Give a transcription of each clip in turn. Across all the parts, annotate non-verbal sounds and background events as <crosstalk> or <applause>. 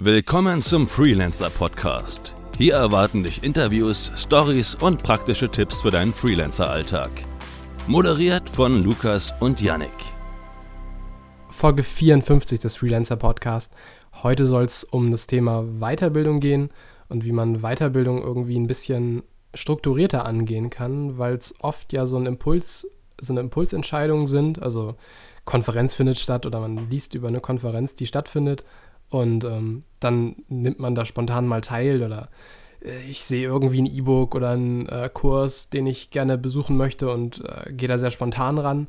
Willkommen zum Freelancer Podcast. Hier erwarten dich Interviews, Stories und praktische Tipps für deinen Freelancer-Alltag. Moderiert von Lukas und Yannick. Folge 54 des Freelancer Podcast. Heute soll es um das Thema Weiterbildung gehen und wie man Weiterbildung irgendwie ein bisschen strukturierter angehen kann, weil es oft ja so ein Impuls, so eine Impulsentscheidung sind. Also Konferenz findet statt oder man liest über eine Konferenz, die stattfindet und ähm, dann nimmt man da spontan mal teil oder äh, ich sehe irgendwie ein E-Book oder einen äh, Kurs, den ich gerne besuchen möchte und äh, gehe da sehr spontan ran.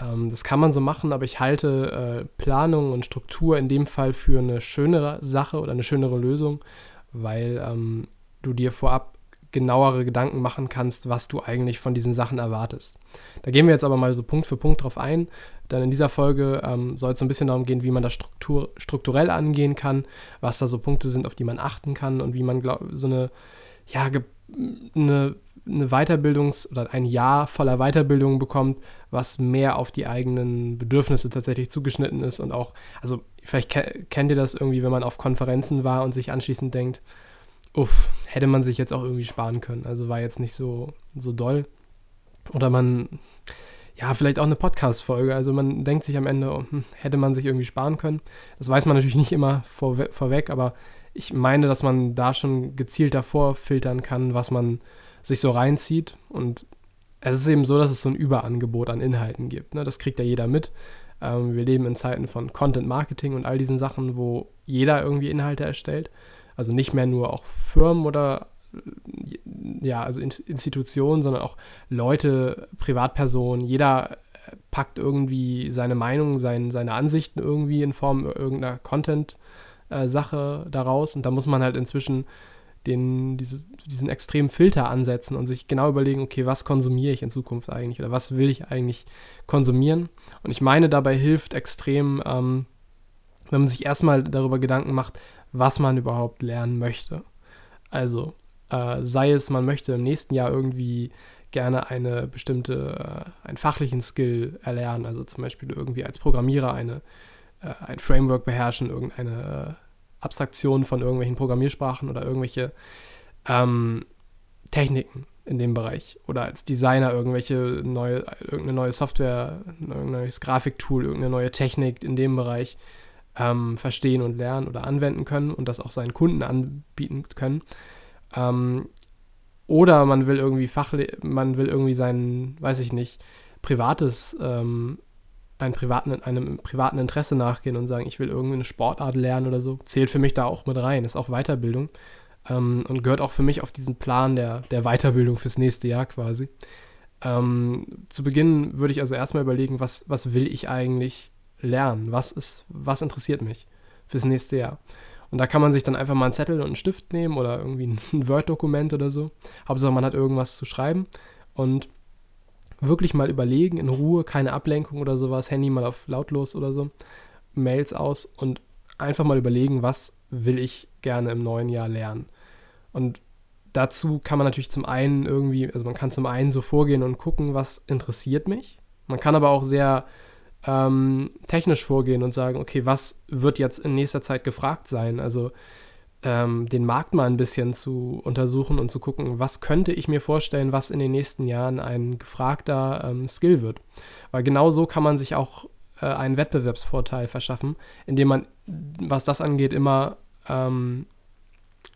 Ähm, das kann man so machen, aber ich halte äh, Planung und Struktur in dem Fall für eine schönere Sache oder eine schönere Lösung, weil ähm, du dir vorab genauere Gedanken machen kannst, was du eigentlich von diesen Sachen erwartest. Da gehen wir jetzt aber mal so Punkt für Punkt drauf ein. Denn in dieser Folge ähm, soll es ein bisschen darum gehen, wie man das Struktur, strukturell angehen kann, was da so Punkte sind, auf die man achten kann und wie man glaub, so eine, ja, eine, eine Weiterbildungs- oder ein Jahr voller Weiterbildung bekommt, was mehr auf die eigenen Bedürfnisse tatsächlich zugeschnitten ist und auch, also vielleicht kennt ihr das irgendwie, wenn man auf Konferenzen war und sich anschließend denkt, uff, hätte man sich jetzt auch irgendwie sparen können. Also war jetzt nicht so, so doll. Oder man ja, vielleicht auch eine Podcast-Folge. Also man denkt sich am Ende, oh, hm, hätte man sich irgendwie sparen können. Das weiß man natürlich nicht immer vorwe vorweg, aber ich meine, dass man da schon gezielt davor filtern kann, was man sich so reinzieht. Und es ist eben so, dass es so ein Überangebot an Inhalten gibt. Ne? Das kriegt ja jeder mit. Ähm, wir leben in Zeiten von Content Marketing und all diesen Sachen, wo jeder irgendwie Inhalte erstellt. Also nicht mehr nur auch Firmen oder ja, also Institutionen, sondern auch Leute, Privatpersonen, jeder äh, packt irgendwie seine Meinung, sein, seine Ansichten irgendwie in Form irgendeiner Content-Sache äh, daraus. Und da muss man halt inzwischen den, dieses, diesen extremen Filter ansetzen und sich genau überlegen, okay, was konsumiere ich in Zukunft eigentlich oder was will ich eigentlich konsumieren. Und ich meine, dabei hilft extrem, ähm, wenn man sich erstmal darüber Gedanken macht, was man überhaupt lernen möchte. Also äh, sei es, man möchte im nächsten Jahr irgendwie gerne eine bestimmte, äh, einen fachlichen Skill erlernen, also zum Beispiel irgendwie als Programmierer eine, äh, ein Framework beherrschen, irgendeine äh, Abstraktion von irgendwelchen Programmiersprachen oder irgendwelche ähm, Techniken in dem Bereich oder als Designer irgendwelche neue, irgendeine neue Software, ein neues Grafiktool, irgendeine neue Technik in dem Bereich ähm, verstehen und lernen oder anwenden können und das auch seinen Kunden anbieten können. Ähm, oder man will irgendwie Fachle man will irgendwie sein, weiß ich nicht, privates, ähm, einen privaten, einem privaten Interesse nachgehen und sagen, ich will irgendwie eine Sportart lernen oder so. Zählt für mich da auch mit rein, ist auch Weiterbildung. Ähm, und gehört auch für mich auf diesen Plan der, der Weiterbildung fürs nächste Jahr quasi. Ähm, zu Beginn würde ich also erstmal überlegen, was, was will ich eigentlich lernen? Was ist, was interessiert mich fürs nächste Jahr? Und da kann man sich dann einfach mal einen Zettel und einen Stift nehmen oder irgendwie <laughs> ein Word-Dokument oder so. Hauptsache, man hat irgendwas zu schreiben und wirklich mal überlegen, in Ruhe, keine Ablenkung oder sowas, Handy mal auf lautlos oder so, Mails aus und einfach mal überlegen, was will ich gerne im neuen Jahr lernen. Und dazu kann man natürlich zum einen irgendwie, also man kann zum einen so vorgehen und gucken, was interessiert mich. Man kann aber auch sehr ähm, technisch vorgehen und sagen, okay, was wird jetzt in nächster Zeit gefragt sein? Also ähm, den Markt mal ein bisschen zu untersuchen und zu gucken, was könnte ich mir vorstellen, was in den nächsten Jahren ein gefragter ähm, Skill wird. Weil genau so kann man sich auch äh, einen Wettbewerbsvorteil verschaffen, indem man, was das angeht, immer ähm,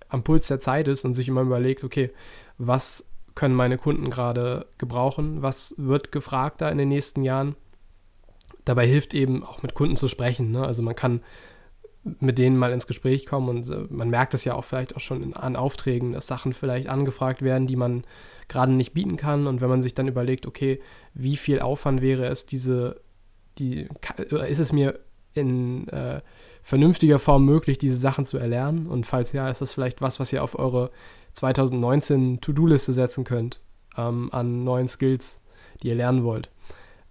am Puls der Zeit ist und sich immer überlegt, okay, was können meine Kunden gerade gebrauchen, was wird gefragt da in den nächsten Jahren dabei hilft eben auch mit Kunden zu sprechen. Ne? Also man kann mit denen mal ins Gespräch kommen und äh, man merkt es ja auch vielleicht auch schon in, an Aufträgen, dass Sachen vielleicht angefragt werden, die man gerade nicht bieten kann. Und wenn man sich dann überlegt, okay, wie viel Aufwand wäre es, diese, die, oder ist es mir in äh, vernünftiger Form möglich, diese Sachen zu erlernen? Und falls ja, ist das vielleicht was, was ihr auf eure 2019 To-Do-Liste setzen könnt ähm, an neuen Skills, die ihr lernen wollt.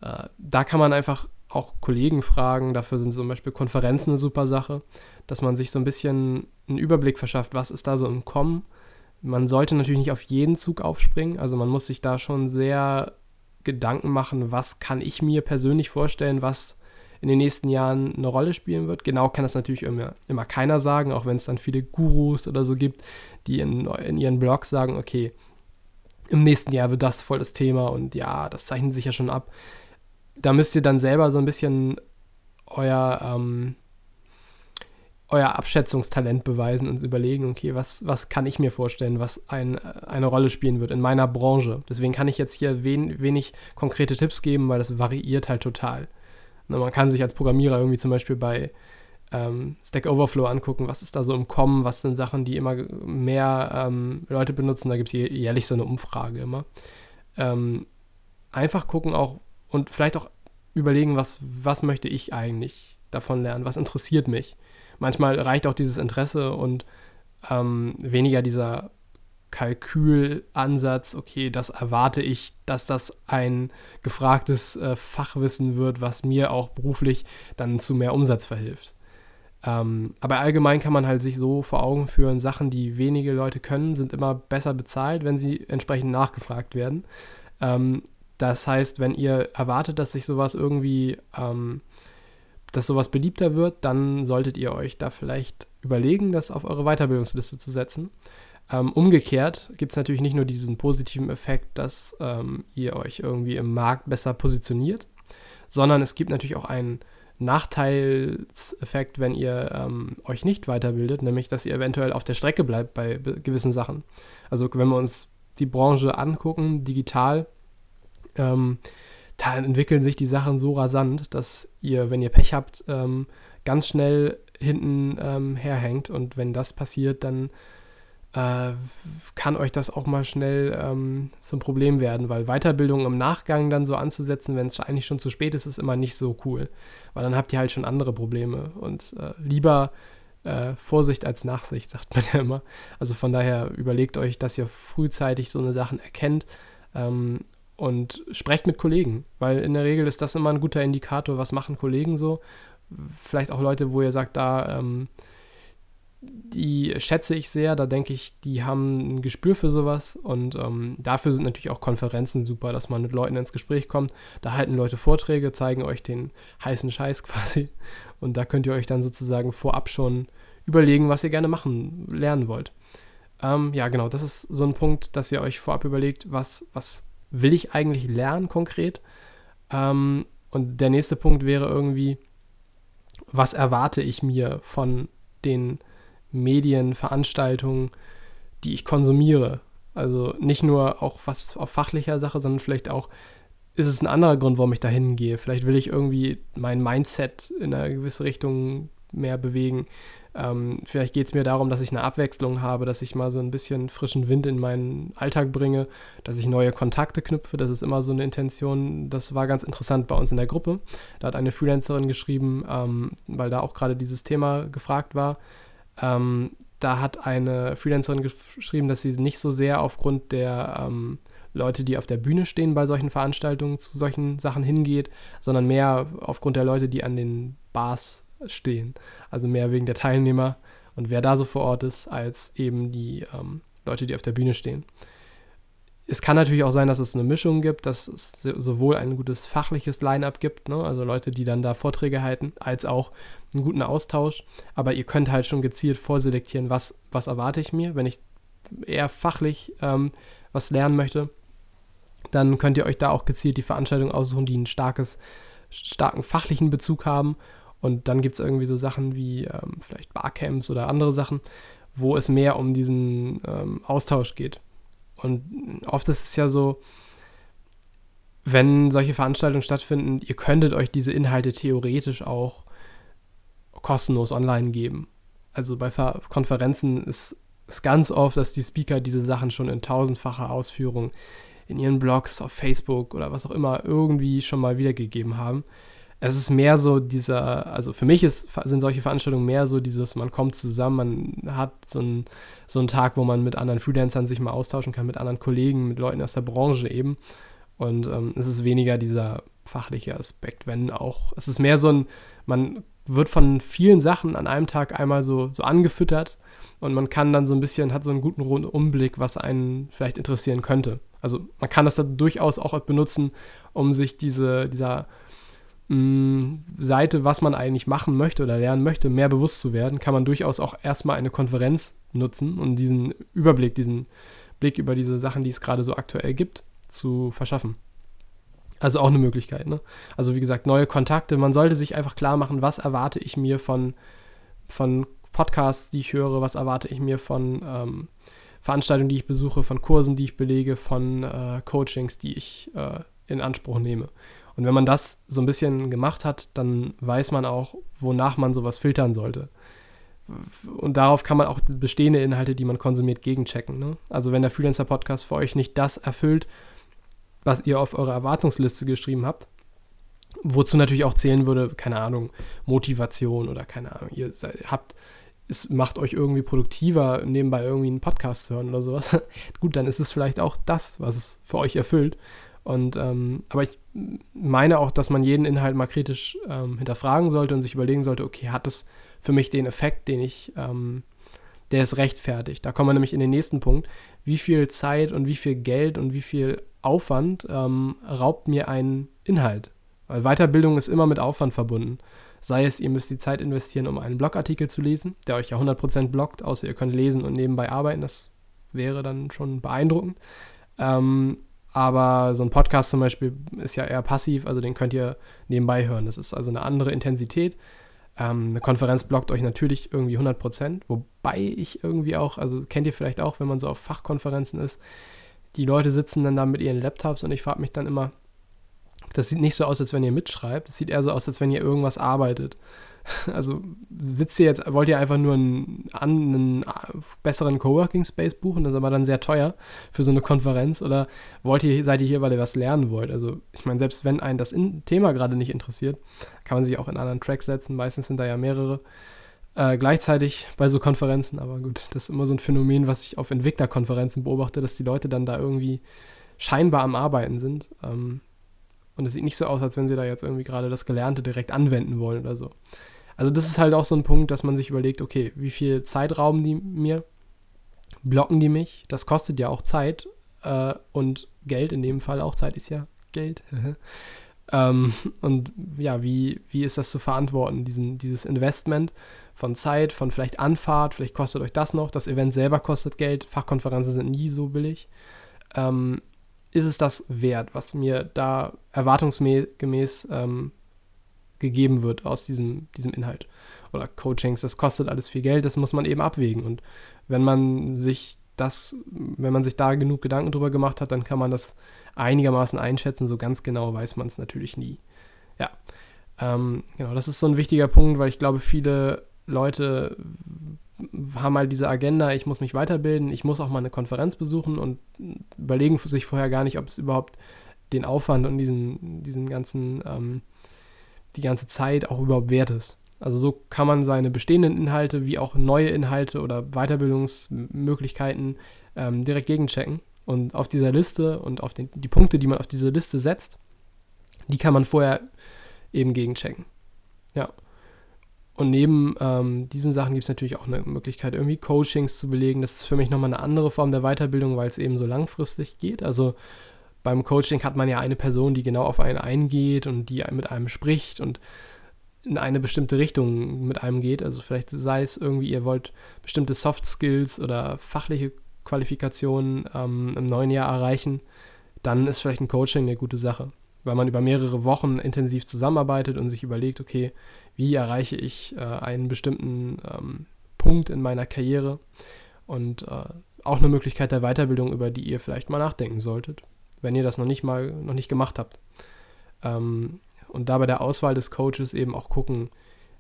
Äh, da kann man einfach auch Kollegen fragen. Dafür sind zum Beispiel Konferenzen eine super Sache, dass man sich so ein bisschen einen Überblick verschafft, was ist da so im Kommen. Man sollte natürlich nicht auf jeden Zug aufspringen, also man muss sich da schon sehr Gedanken machen, was kann ich mir persönlich vorstellen, was in den nächsten Jahren eine Rolle spielen wird. Genau kann das natürlich immer, immer keiner sagen, auch wenn es dann viele Gurus oder so gibt, die in, in ihren Blogs sagen, okay, im nächsten Jahr wird das voll das Thema und ja, das zeichnet sich ja schon ab. Da müsst ihr dann selber so ein bisschen euer, ähm, euer Abschätzungstalent beweisen und überlegen, okay, was, was kann ich mir vorstellen, was ein, eine Rolle spielen wird in meiner Branche. Deswegen kann ich jetzt hier wen, wenig konkrete Tipps geben, weil das variiert halt total. Na, man kann sich als Programmierer irgendwie zum Beispiel bei ähm, Stack Overflow angucken, was ist da so im Kommen, was sind Sachen, die immer mehr ähm, Leute benutzen. Da gibt es jährlich so eine Umfrage immer. Ähm, einfach gucken auch und vielleicht auch überlegen, was, was möchte ich eigentlich davon lernen, was interessiert mich. Manchmal reicht auch dieses Interesse und ähm, weniger dieser Kalkülansatz, okay, das erwarte ich, dass das ein gefragtes äh, Fachwissen wird, was mir auch beruflich dann zu mehr Umsatz verhilft. Ähm, aber allgemein kann man halt sich so vor Augen führen, Sachen, die wenige Leute können, sind immer besser bezahlt, wenn sie entsprechend nachgefragt werden. Ähm, das heißt, wenn ihr erwartet, dass sich sowas irgendwie, ähm, dass sowas beliebter wird, dann solltet ihr euch da vielleicht überlegen, das auf eure Weiterbildungsliste zu setzen. Ähm, umgekehrt gibt es natürlich nicht nur diesen positiven Effekt, dass ähm, ihr euch irgendwie im Markt besser positioniert, sondern es gibt natürlich auch einen Nachteilseffekt, wenn ihr ähm, euch nicht weiterbildet, nämlich dass ihr eventuell auf der Strecke bleibt bei gewissen Sachen. Also wenn wir uns die Branche angucken, digital, ähm, da entwickeln sich die Sachen so rasant, dass ihr, wenn ihr Pech habt, ähm, ganz schnell hinten ähm, herhängt. Und wenn das passiert, dann äh, kann euch das auch mal schnell ähm, zum Problem werden, weil Weiterbildung im Nachgang dann so anzusetzen, wenn es eigentlich schon zu spät ist, ist immer nicht so cool, weil dann habt ihr halt schon andere Probleme und äh, lieber äh, Vorsicht als Nachsicht, sagt man <laughs> ja immer. Also von daher überlegt euch, dass ihr frühzeitig so eine Sachen erkennt ähm, und sprecht mit Kollegen, weil in der Regel ist das immer ein guter Indikator, was machen Kollegen so. Vielleicht auch Leute, wo ihr sagt, da ähm, die schätze ich sehr. Da denke ich, die haben ein Gespür für sowas. Und ähm, dafür sind natürlich auch Konferenzen super, dass man mit Leuten ins Gespräch kommt. Da halten Leute Vorträge, zeigen euch den heißen Scheiß <laughs> quasi. Und da könnt ihr euch dann sozusagen vorab schon überlegen, was ihr gerne machen, lernen wollt. Ähm, ja, genau, das ist so ein Punkt, dass ihr euch vorab überlegt, was, was will ich eigentlich lernen konkret. Ähm, und der nächste Punkt wäre irgendwie, was erwarte ich mir von den Medien, Veranstaltungen, die ich konsumiere. Also nicht nur auch was auf fachlicher Sache, sondern vielleicht auch ist es ein anderer Grund, warum ich da hingehe. Vielleicht will ich irgendwie mein Mindset in eine gewisse Richtung mehr bewegen. Ähm, vielleicht geht es mir darum, dass ich eine Abwechslung habe, dass ich mal so ein bisschen frischen Wind in meinen Alltag bringe, dass ich neue Kontakte knüpfe. Das ist immer so eine Intention. Das war ganz interessant bei uns in der Gruppe. Da hat eine Freelancerin geschrieben, ähm, weil da auch gerade dieses Thema gefragt war. Ähm, da hat eine Freelancerin geschrieben, dass sie nicht so sehr aufgrund der ähm, Leute, die auf der Bühne stehen bei solchen Veranstaltungen, zu solchen Sachen hingeht, sondern mehr aufgrund der Leute, die an den Bars stehen. Also mehr wegen der Teilnehmer und wer da so vor Ort ist, als eben die ähm, Leute, die auf der Bühne stehen. Es kann natürlich auch sein, dass es eine Mischung gibt, dass es sowohl ein gutes fachliches Line-up gibt, ne? also Leute, die dann da Vorträge halten, als auch einen guten Austausch. Aber ihr könnt halt schon gezielt vorselektieren, was, was erwarte ich mir, wenn ich eher fachlich ähm, was lernen möchte. Dann könnt ihr euch da auch gezielt die Veranstaltungen aussuchen, die einen starkes, starken fachlichen Bezug haben. Und dann gibt es irgendwie so Sachen wie ähm, vielleicht Barcamps oder andere Sachen, wo es mehr um diesen ähm, Austausch geht. Und oft ist es ja so, wenn solche Veranstaltungen stattfinden, ihr könntet euch diese Inhalte theoretisch auch kostenlos online geben. Also bei Konferenzen ist es ganz oft, dass die Speaker diese Sachen schon in tausendfacher Ausführung in ihren Blogs auf Facebook oder was auch immer irgendwie schon mal wiedergegeben haben es ist mehr so dieser, also für mich ist, sind solche Veranstaltungen mehr so dieses, man kommt zusammen, man hat so, ein, so einen Tag, wo man mit anderen Freelancern sich mal austauschen kann, mit anderen Kollegen, mit Leuten aus der Branche eben. Und ähm, es ist weniger dieser fachliche Aspekt, wenn auch, es ist mehr so ein, man wird von vielen Sachen an einem Tag einmal so, so angefüttert und man kann dann so ein bisschen, hat so einen guten Umblick, was einen vielleicht interessieren könnte. Also man kann das dann durchaus auch benutzen, um sich diese, dieser Seite, was man eigentlich machen möchte oder lernen möchte, mehr bewusst zu werden, kann man durchaus auch erstmal eine Konferenz nutzen und diesen Überblick, diesen Blick über diese Sachen, die es gerade so aktuell gibt, zu verschaffen. Also auch eine Möglichkeit. Ne? Also wie gesagt, neue Kontakte. Man sollte sich einfach klar machen, was erwarte ich mir von, von Podcasts, die ich höre, was erwarte ich mir von ähm, Veranstaltungen, die ich besuche, von Kursen, die ich belege, von äh, Coachings, die ich äh, in Anspruch nehme. Und wenn man das so ein bisschen gemacht hat, dann weiß man auch, wonach man sowas filtern sollte. Und darauf kann man auch bestehende Inhalte, die man konsumiert, gegenchecken. Ne? Also wenn der Freelancer-Podcast für euch nicht das erfüllt, was ihr auf eure Erwartungsliste geschrieben habt, wozu natürlich auch zählen würde, keine Ahnung, Motivation oder keine Ahnung, ihr habt, es macht euch irgendwie produktiver, nebenbei irgendwie einen Podcast zu hören oder sowas. <laughs> Gut, dann ist es vielleicht auch das, was es für euch erfüllt. Und ähm, aber ich meine auch, dass man jeden Inhalt mal kritisch ähm, hinterfragen sollte und sich überlegen sollte, okay, hat es für mich den Effekt, den ich, ähm, der es rechtfertigt. Da kommen wir nämlich in den nächsten Punkt. Wie viel Zeit und wie viel Geld und wie viel Aufwand ähm, raubt mir ein Inhalt? Weil Weiterbildung ist immer mit Aufwand verbunden. Sei es, ihr müsst die Zeit investieren, um einen Blogartikel zu lesen, der euch ja 100% blockt, außer ihr könnt lesen und nebenbei arbeiten. Das wäre dann schon beeindruckend. Ähm, aber so ein Podcast zum Beispiel ist ja eher passiv, also den könnt ihr nebenbei hören. Das ist also eine andere Intensität. Ähm, eine Konferenz blockt euch natürlich irgendwie 100%, wobei ich irgendwie auch, also kennt ihr vielleicht auch, wenn man so auf Fachkonferenzen ist, die Leute sitzen dann da mit ihren Laptops und ich frage mich dann immer, das sieht nicht so aus, als wenn ihr mitschreibt, es sieht eher so aus, als wenn ihr irgendwas arbeitet. <laughs> Also sitzt ihr jetzt, wollt ihr einfach nur einen, einen besseren Coworking Space buchen, das ist aber dann sehr teuer für so eine Konferenz oder wollt ihr, seid ihr hier, weil ihr was lernen wollt? Also ich meine, selbst wenn einen das Thema gerade nicht interessiert, kann man sich auch in anderen Track setzen. Meistens sind da ja mehrere äh, gleichzeitig bei so Konferenzen, aber gut, das ist immer so ein Phänomen, was ich auf Entwicklerkonferenzen beobachte, dass die Leute dann da irgendwie scheinbar am Arbeiten sind. Ähm, und es sieht nicht so aus, als wenn sie da jetzt irgendwie gerade das Gelernte direkt anwenden wollen oder so. Also das ist halt auch so ein Punkt, dass man sich überlegt, okay, wie viel Zeit rauben die mir? Blocken die mich? Das kostet ja auch Zeit äh, und Geld, in dem Fall auch Zeit ist ja Geld. <laughs> ähm, und ja, wie, wie ist das zu verantworten, diesen, dieses Investment von Zeit, von vielleicht Anfahrt, vielleicht kostet euch das noch, das Event selber kostet Geld, Fachkonferenzen sind nie so billig. Ähm, ist es das wert, was mir da erwartungsgemäß ähm, gegeben wird aus diesem, diesem Inhalt. Oder Coachings, das kostet alles viel Geld, das muss man eben abwägen. Und wenn man sich das, wenn man sich da genug Gedanken drüber gemacht hat, dann kann man das einigermaßen einschätzen. So ganz genau weiß man es natürlich nie. Ja, ähm, genau, das ist so ein wichtiger Punkt, weil ich glaube, viele Leute haben halt diese Agenda, ich muss mich weiterbilden, ich muss auch mal eine Konferenz besuchen und überlegen sich vorher gar nicht, ob es überhaupt den Aufwand und diesen, diesen ganzen, ähm, die ganze Zeit auch überhaupt wert ist. Also so kann man seine bestehenden Inhalte wie auch neue Inhalte oder Weiterbildungsmöglichkeiten ähm, direkt gegenchecken. Und auf dieser Liste und auf den, die Punkte, die man auf diese Liste setzt, die kann man vorher eben gegenchecken. Ja. Und neben ähm, diesen Sachen gibt es natürlich auch eine Möglichkeit, irgendwie Coachings zu belegen. Das ist für mich nochmal eine andere Form der Weiterbildung, weil es eben so langfristig geht. Also beim Coaching hat man ja eine Person, die genau auf einen eingeht und die mit einem spricht und in eine bestimmte Richtung mit einem geht. Also vielleicht sei es irgendwie, ihr wollt bestimmte Soft Skills oder fachliche Qualifikationen ähm, im neuen Jahr erreichen, dann ist vielleicht ein Coaching eine gute Sache, weil man über mehrere Wochen intensiv zusammenarbeitet und sich überlegt, okay, wie erreiche ich äh, einen bestimmten ähm, Punkt in meiner Karriere? Und äh, auch eine Möglichkeit der Weiterbildung, über die ihr vielleicht mal nachdenken solltet, wenn ihr das noch nicht mal noch nicht gemacht habt. Ähm, und da bei der Auswahl des Coaches eben auch gucken,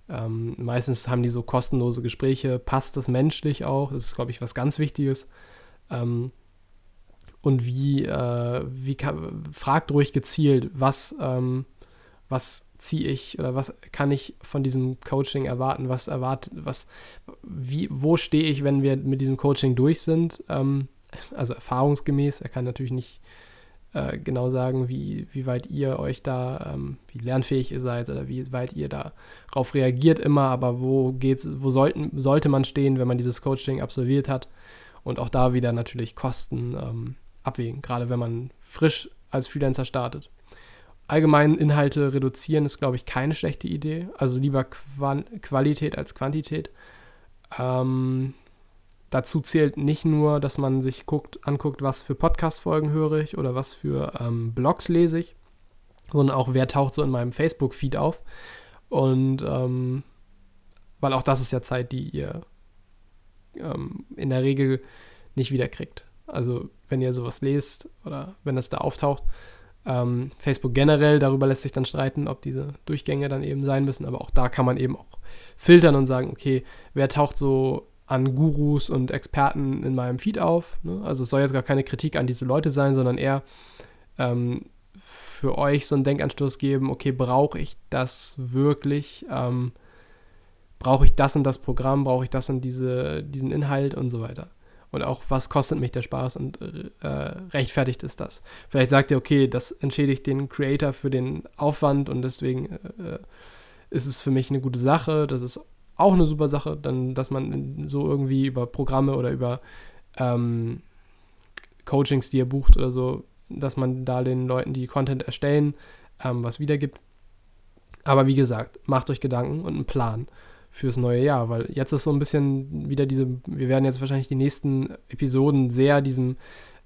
ähm, meistens haben die so kostenlose Gespräche, passt das menschlich auch, das ist, glaube ich, was ganz Wichtiges. Ähm, und wie, äh, wie kann, fragt ruhig gezielt, was, ähm, was ziehe ich oder was kann ich von diesem Coaching erwarten, was erwartet, was, wie, wo stehe ich, wenn wir mit diesem Coaching durch sind? Ähm, also erfahrungsgemäß, er kann natürlich nicht äh, genau sagen, wie, wie weit ihr euch da, ähm, wie lernfähig ihr seid oder wie weit ihr darauf reagiert immer, aber wo geht's, wo sollten, sollte man stehen, wenn man dieses Coaching absolviert hat? Und auch da wieder natürlich Kosten ähm, abwägen, gerade wenn man frisch als Freelancer startet. allgemein Inhalte reduzieren ist, glaube ich, keine schlechte Idee. Also lieber Qual Qualität als Quantität. Ähm, dazu zählt nicht nur, dass man sich guckt, anguckt, was für Podcast-Folgen höre ich oder was für ähm, Blogs lese ich, sondern auch, wer taucht so in meinem Facebook-Feed auf. Und ähm, weil auch das ist ja Zeit, die ihr ähm, in der Regel nicht wiederkriegt. Also wenn ihr sowas lest oder wenn das da auftaucht. Ähm, Facebook generell, darüber lässt sich dann streiten, ob diese Durchgänge dann eben sein müssen, aber auch da kann man eben auch filtern und sagen, okay, wer taucht so an Gurus und Experten in meinem Feed auf? Ne? Also es soll jetzt gar keine Kritik an diese Leute sein, sondern eher ähm, für euch so einen Denkanstoß geben, okay, brauche ich das wirklich? Ähm, brauche ich das und das Programm? Brauche ich das und diese, diesen Inhalt und so weiter? Und auch, was kostet mich der Spaß und äh, rechtfertigt ist das? Vielleicht sagt ihr, okay, das entschädigt den Creator für den Aufwand und deswegen äh, ist es für mich eine gute Sache. Das ist auch eine super Sache, dann, dass man so irgendwie über Programme oder über ähm, Coachings, die ihr bucht oder so, dass man da den Leuten, die Content erstellen, ähm, was wiedergibt. Aber wie gesagt, macht euch Gedanken und einen Plan fürs neue Jahr, weil jetzt ist so ein bisschen wieder diese, wir werden jetzt wahrscheinlich die nächsten Episoden sehr diesem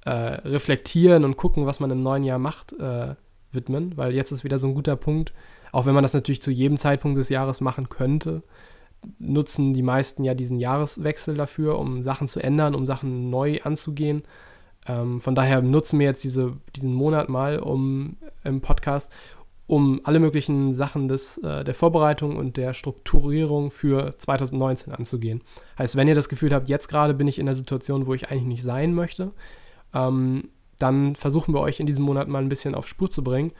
äh, Reflektieren und gucken, was man im neuen Jahr macht, äh, widmen, weil jetzt ist wieder so ein guter Punkt, auch wenn man das natürlich zu jedem Zeitpunkt des Jahres machen könnte, nutzen die meisten ja diesen Jahreswechsel dafür, um Sachen zu ändern, um Sachen neu anzugehen. Ähm, von daher nutzen wir jetzt diese, diesen Monat mal um im Podcast, um alle möglichen Sachen des, äh, der Vorbereitung und der Strukturierung für 2019 anzugehen. Heißt, wenn ihr das Gefühl habt, jetzt gerade bin ich in der Situation, wo ich eigentlich nicht sein möchte, ähm, dann versuchen wir euch in diesem Monat mal ein bisschen auf Spur zu bringen.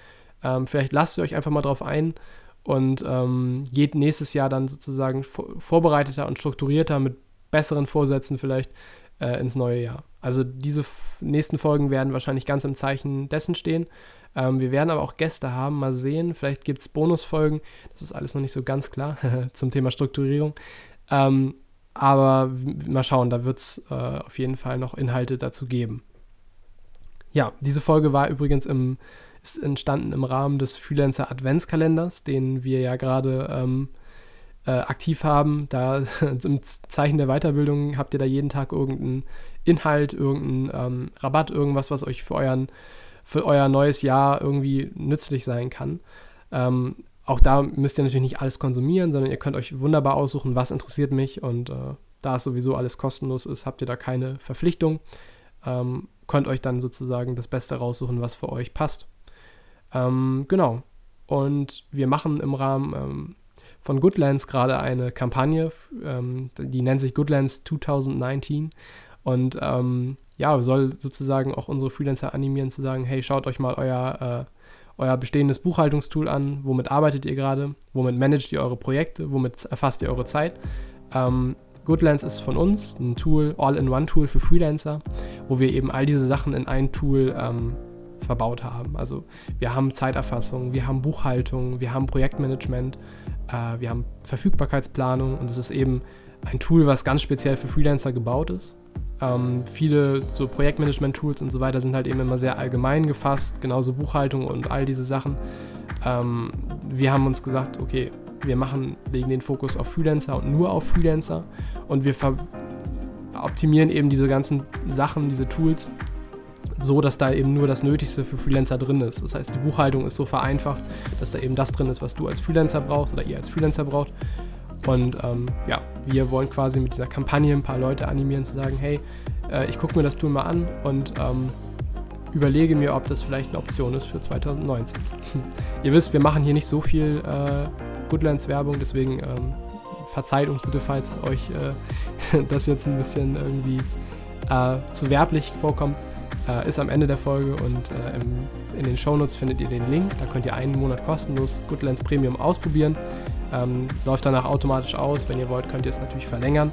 Ähm, vielleicht lasst ihr euch einfach mal drauf ein und ähm, geht nächstes Jahr dann sozusagen vorbereiteter und strukturierter mit besseren Vorsätzen vielleicht äh, ins neue Jahr. Also diese nächsten Folgen werden wahrscheinlich ganz im Zeichen dessen stehen. Ähm, wir werden aber auch Gäste haben, mal sehen. Vielleicht gibt es Bonusfolgen. Das ist alles noch nicht so ganz klar <laughs> zum Thema Strukturierung. Ähm, aber mal schauen, da wird es äh, auf jeden Fall noch Inhalte dazu geben. Ja, diese Folge war übrigens im, ist entstanden im Rahmen des Freelancer Adventskalenders, den wir ja gerade ähm, äh, aktiv haben. Da <laughs> im Zeichen der Weiterbildung habt ihr da jeden Tag irgendeinen Inhalt, irgendeinen ähm, Rabatt, irgendwas, was euch für euren für euer neues Jahr irgendwie nützlich sein kann. Ähm, auch da müsst ihr natürlich nicht alles konsumieren, sondern ihr könnt euch wunderbar aussuchen, was interessiert mich und äh, da es sowieso alles kostenlos ist, habt ihr da keine Verpflichtung. Ähm, könnt euch dann sozusagen das Beste raussuchen, was für euch passt. Ähm, genau. Und wir machen im Rahmen ähm, von Goodlands gerade eine Kampagne, ähm, die nennt sich Goodlands 2019. Und ähm, ja, soll sozusagen auch unsere Freelancer animieren zu sagen, hey, schaut euch mal euer, äh, euer bestehendes Buchhaltungstool an, womit arbeitet ihr gerade, womit managt ihr eure Projekte, womit erfasst ihr eure Zeit. Ähm, Goodlands ist von uns ein Tool, All-in-One-Tool für Freelancer, wo wir eben all diese Sachen in ein Tool ähm, verbaut haben. Also wir haben Zeiterfassung, wir haben Buchhaltung, wir haben Projektmanagement, äh, wir haben Verfügbarkeitsplanung und es ist eben ein Tool, was ganz speziell für Freelancer gebaut ist. Ähm, viele so Projektmanagement-Tools und so weiter sind halt eben immer sehr allgemein gefasst, genauso Buchhaltung und all diese Sachen. Ähm, wir haben uns gesagt, okay, wir machen, legen den Fokus auf Freelancer und nur auf Freelancer und wir optimieren eben diese ganzen Sachen, diese Tools, so dass da eben nur das Nötigste für Freelancer drin ist. Das heißt, die Buchhaltung ist so vereinfacht, dass da eben das drin ist, was du als Freelancer brauchst oder ihr als Freelancer braucht. Und ähm, ja, wir wollen quasi mit dieser Kampagne ein paar Leute animieren zu sagen, hey, äh, ich gucke mir das Tool mal an und ähm, überlege mir, ob das vielleicht eine Option ist für 2019. <laughs> Ihr wisst, wir machen hier nicht so viel äh, Goodlands-Werbung, deswegen ähm, verzeiht uns bitte, falls euch äh, <laughs> das jetzt ein bisschen irgendwie äh, zu werblich vorkommt. Äh, ist am Ende der Folge und äh, im, in den Shownotes findet ihr den Link. Da könnt ihr einen Monat kostenlos Goodlands Premium ausprobieren. Ähm, läuft danach automatisch aus. Wenn ihr wollt, könnt ihr es natürlich verlängern.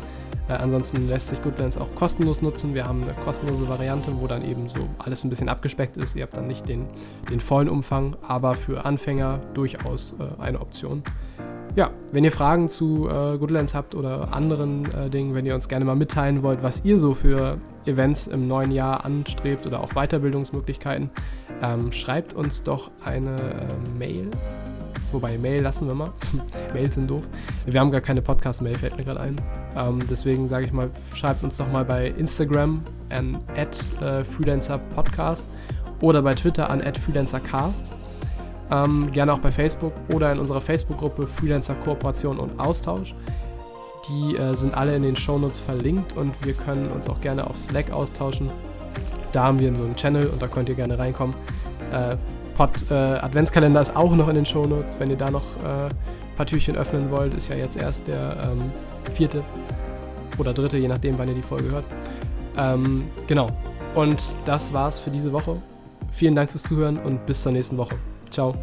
Äh, ansonsten lässt sich Goodlands auch kostenlos nutzen. Wir haben eine kostenlose Variante, wo dann eben so alles ein bisschen abgespeckt ist. Ihr habt dann nicht den, den vollen Umfang, aber für Anfänger durchaus äh, eine Option. Ja, wenn ihr Fragen zu äh, Goodlands habt oder anderen äh, Dingen, wenn ihr uns gerne mal mitteilen wollt, was ihr so für Events im neuen Jahr anstrebt oder auch Weiterbildungsmöglichkeiten, ähm, schreibt uns doch eine äh, Mail. Wobei, Mail lassen wir mal. <laughs> Mails sind doof. Wir haben gar keine Podcast-Mail, fällt mir gerade ein. Ähm, deswegen sage ich mal, schreibt uns doch mal bei Instagram an äh, freelancerpodcast oder bei Twitter an freelancercast. Ähm, gerne auch bei Facebook oder in unserer Facebook-Gruppe Freelancer Kooperation und Austausch. Die äh, sind alle in den Shownotes verlinkt und wir können uns auch gerne auf Slack austauschen. Da haben wir so einen Channel und da könnt ihr gerne reinkommen. Äh, Pod, äh, Adventskalender ist auch noch in den Shownotes, wenn ihr da noch äh, ein paar Türchen öffnen wollt. Ist ja jetzt erst der ähm, vierte oder dritte, je nachdem, wann ihr die Folge hört. Ähm, genau. Und das war's für diese Woche. Vielen Dank fürs Zuhören und bis zur nächsten Woche. 周